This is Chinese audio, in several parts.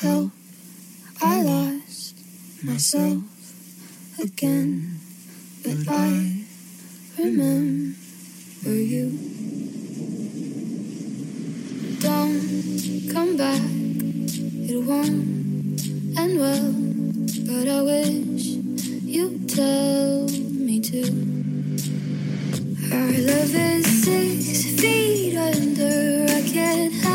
help, I lost myself again, but I remember you. Don't come back, it won't end well, but I wish you'd tell me to. Our love is six feet under, I can't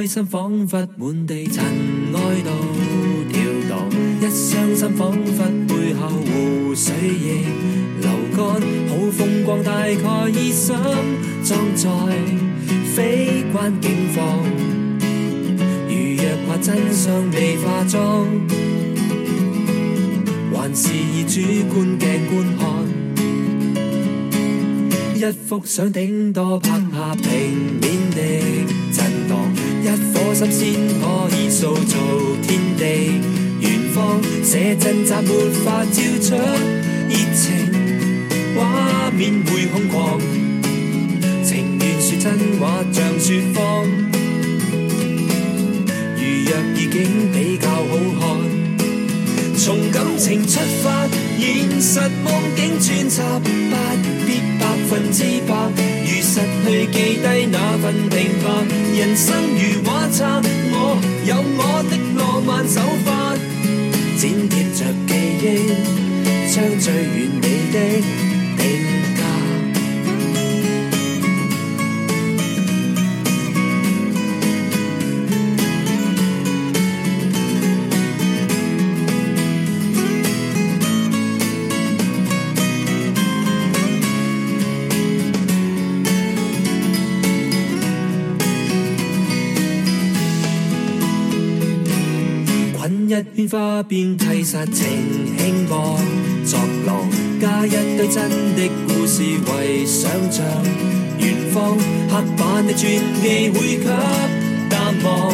开心仿佛满地尘埃都跳荡，一伤心仿佛背后湖水亦流干。好风光大概已深装在非关境况。如若怕真相未化妆，还是以主观镜观看，一幅相顶多拍下平面的。一颗心先可以塑造天地，远方写真集没法照出热情，画面会空旷。情愿说真话，像说谎。如若意境比较好看，从感情出发，现实梦境穿插，不必百分之百。失去记低那份平凡，人生如画册，我有我的浪漫手法，剪贴着记忆，将最完美的。一圈花边替实情轻薄作浪，加一堆真的故事为想象，远方刻板的传记会给淡忘。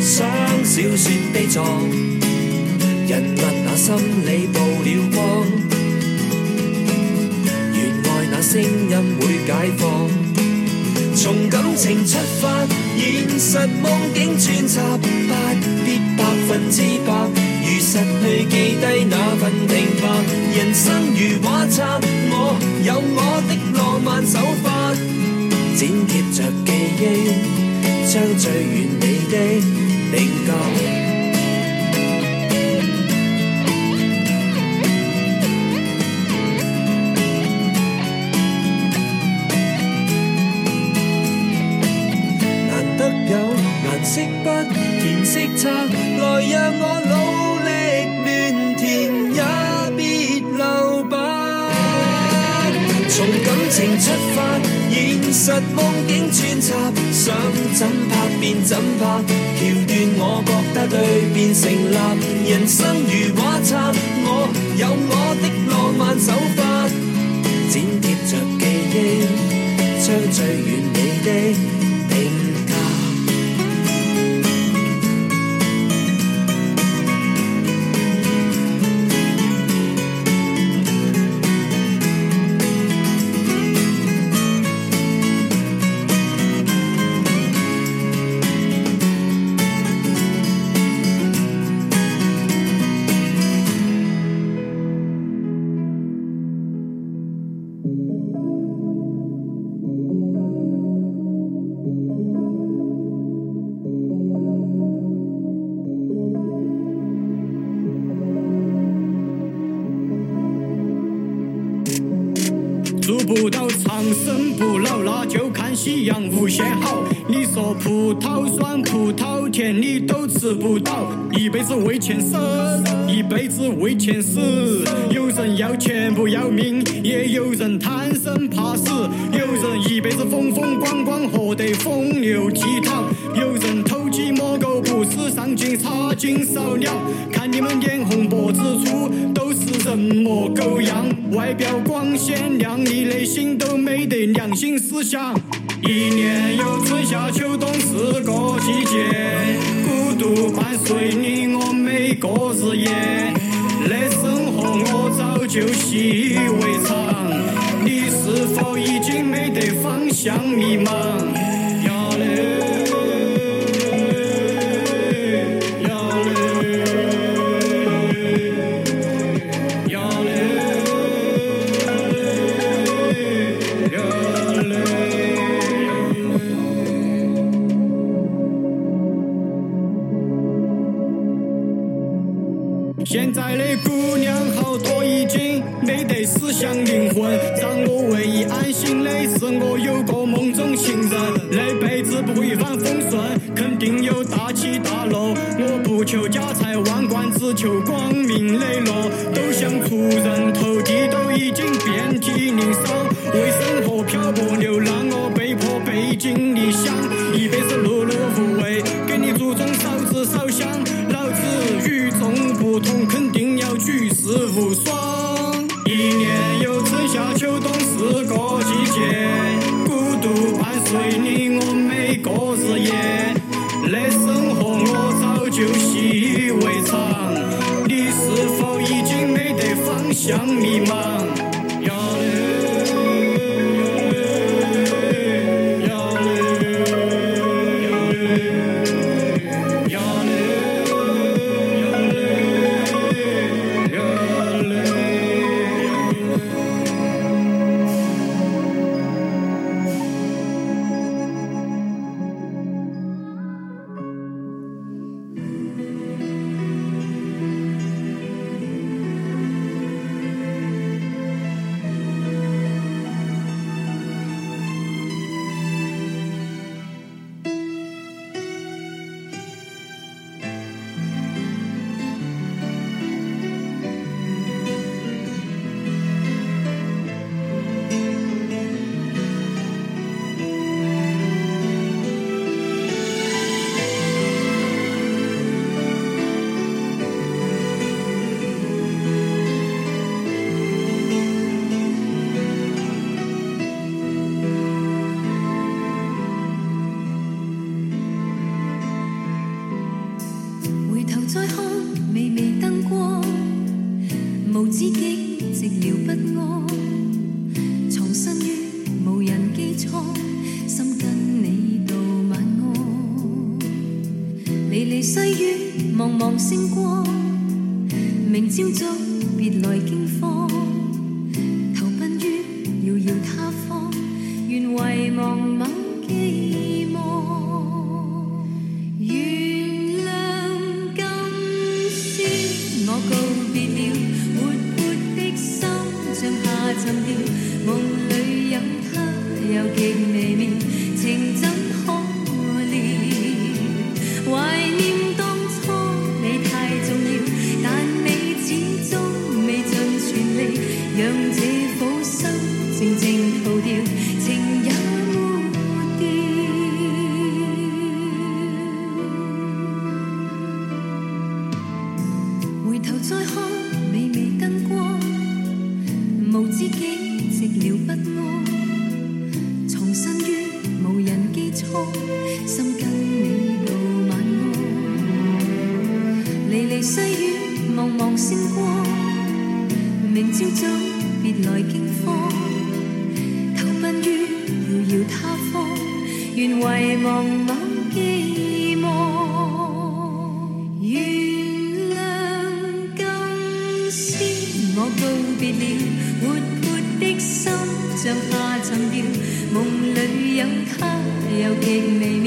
想小说悲壮，人物那心理曝了光，原来那声音会解放，从感情出发，现实梦境穿插，不必。分之百，如失去记低那份平凡。人生如画册，我有我的浪漫手法，剪贴着记忆，将最完美的定格。难得有颜色不。色彩，来让我努力乱填，也别留白。从感情出发，现实梦境穿插，想怎拍便怎拍。桥段我觉得对，便成立。人生如画册，我有我的浪漫手法，剪贴着记忆，将最完美的。夕阳无限好，你说葡萄酸，葡萄甜，你都吃不到。一辈子为钱生，一辈子为钱死。有人要钱不要命，也有人贪生怕死。有人一辈子风风光光，活得风流倜傥。有人偷鸡摸狗，不是上进，差劲少鸟。看你们脸红脖子粗，都是人模狗样？外表光鲜亮丽，内心都没得良心思想。一年有春夏秋冬四个季节，孤独伴随你我每个日夜。这生活我早就习以为常，你是否已经没得方向迷茫？烧香，老子与众不同，肯定要举世无双。一年有春夏秋冬四个季节，孤独伴随你我每个日夜。这生活我早就习以为常，你是否已经没得方向迷茫？了不安，藏身于无人机舱，心跟你道晚安。离离细雨，茫茫星光，明朝早别来惊慌，投奔于遥遥他方，愿遗忘某忆。心像下沉掉，梦里有他，又极美。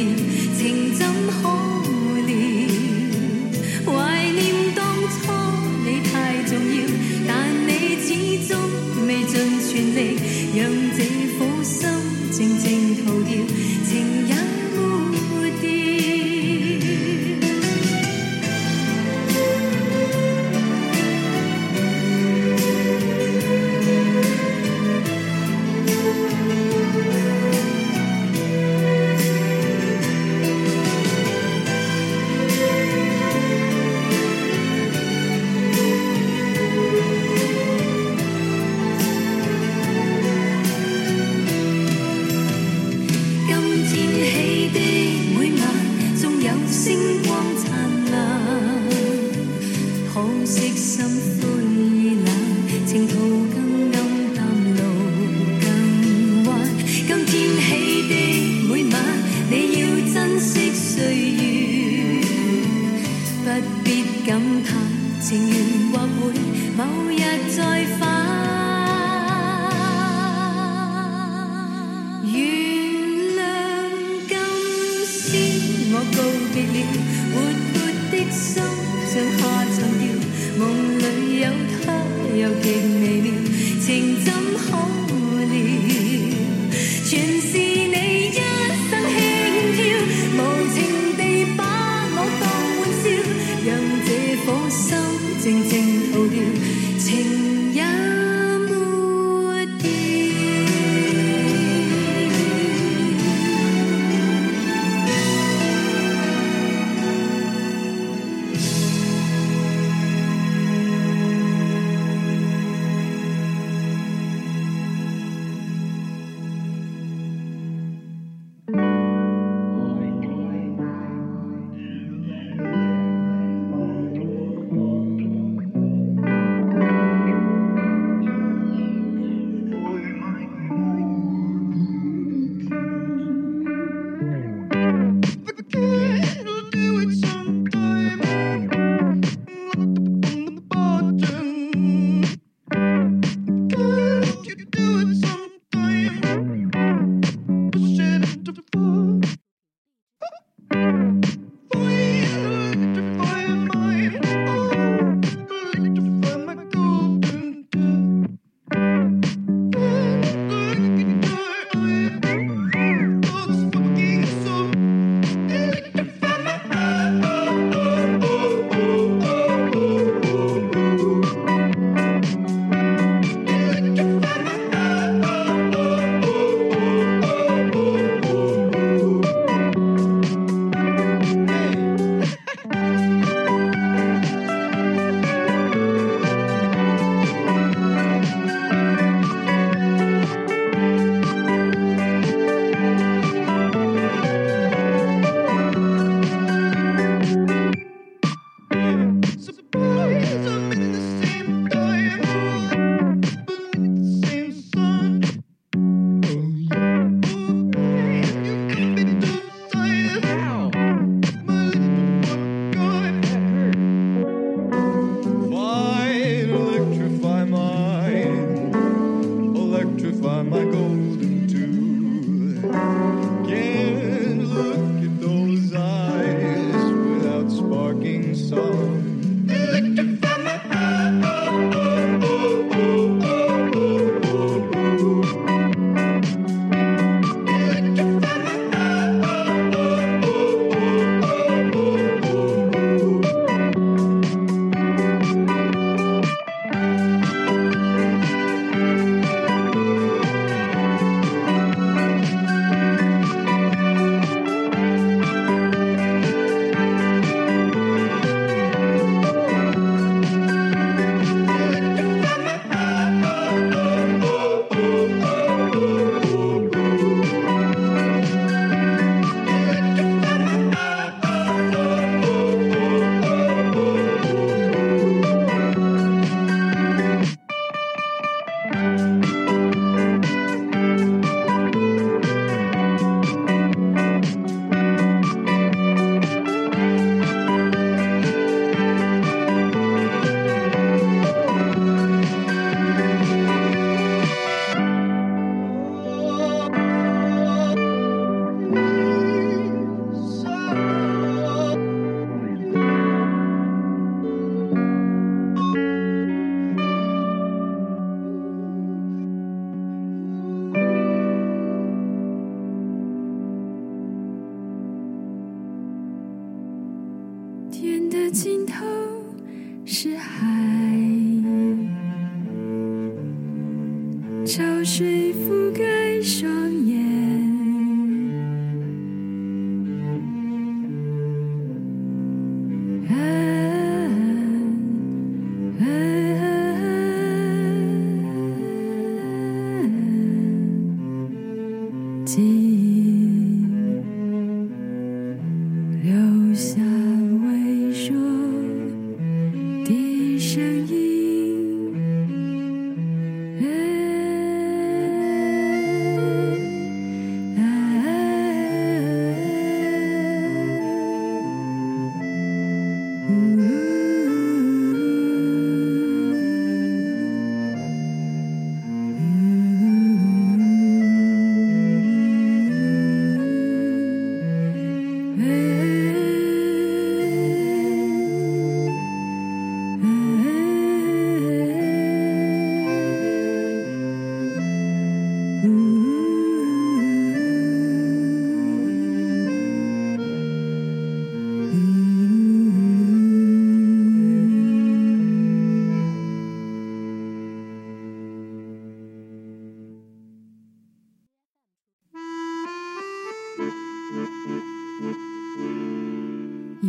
情怎？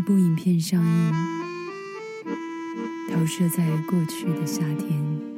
部影片上映，投射在过去的夏天。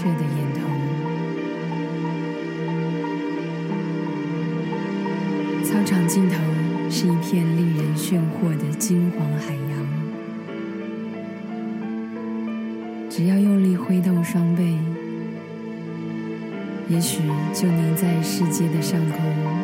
怯的眼瞳。操场尽头是一片令人炫惑的金黄海洋。只要用力挥动双臂，也许就能在世界的上空。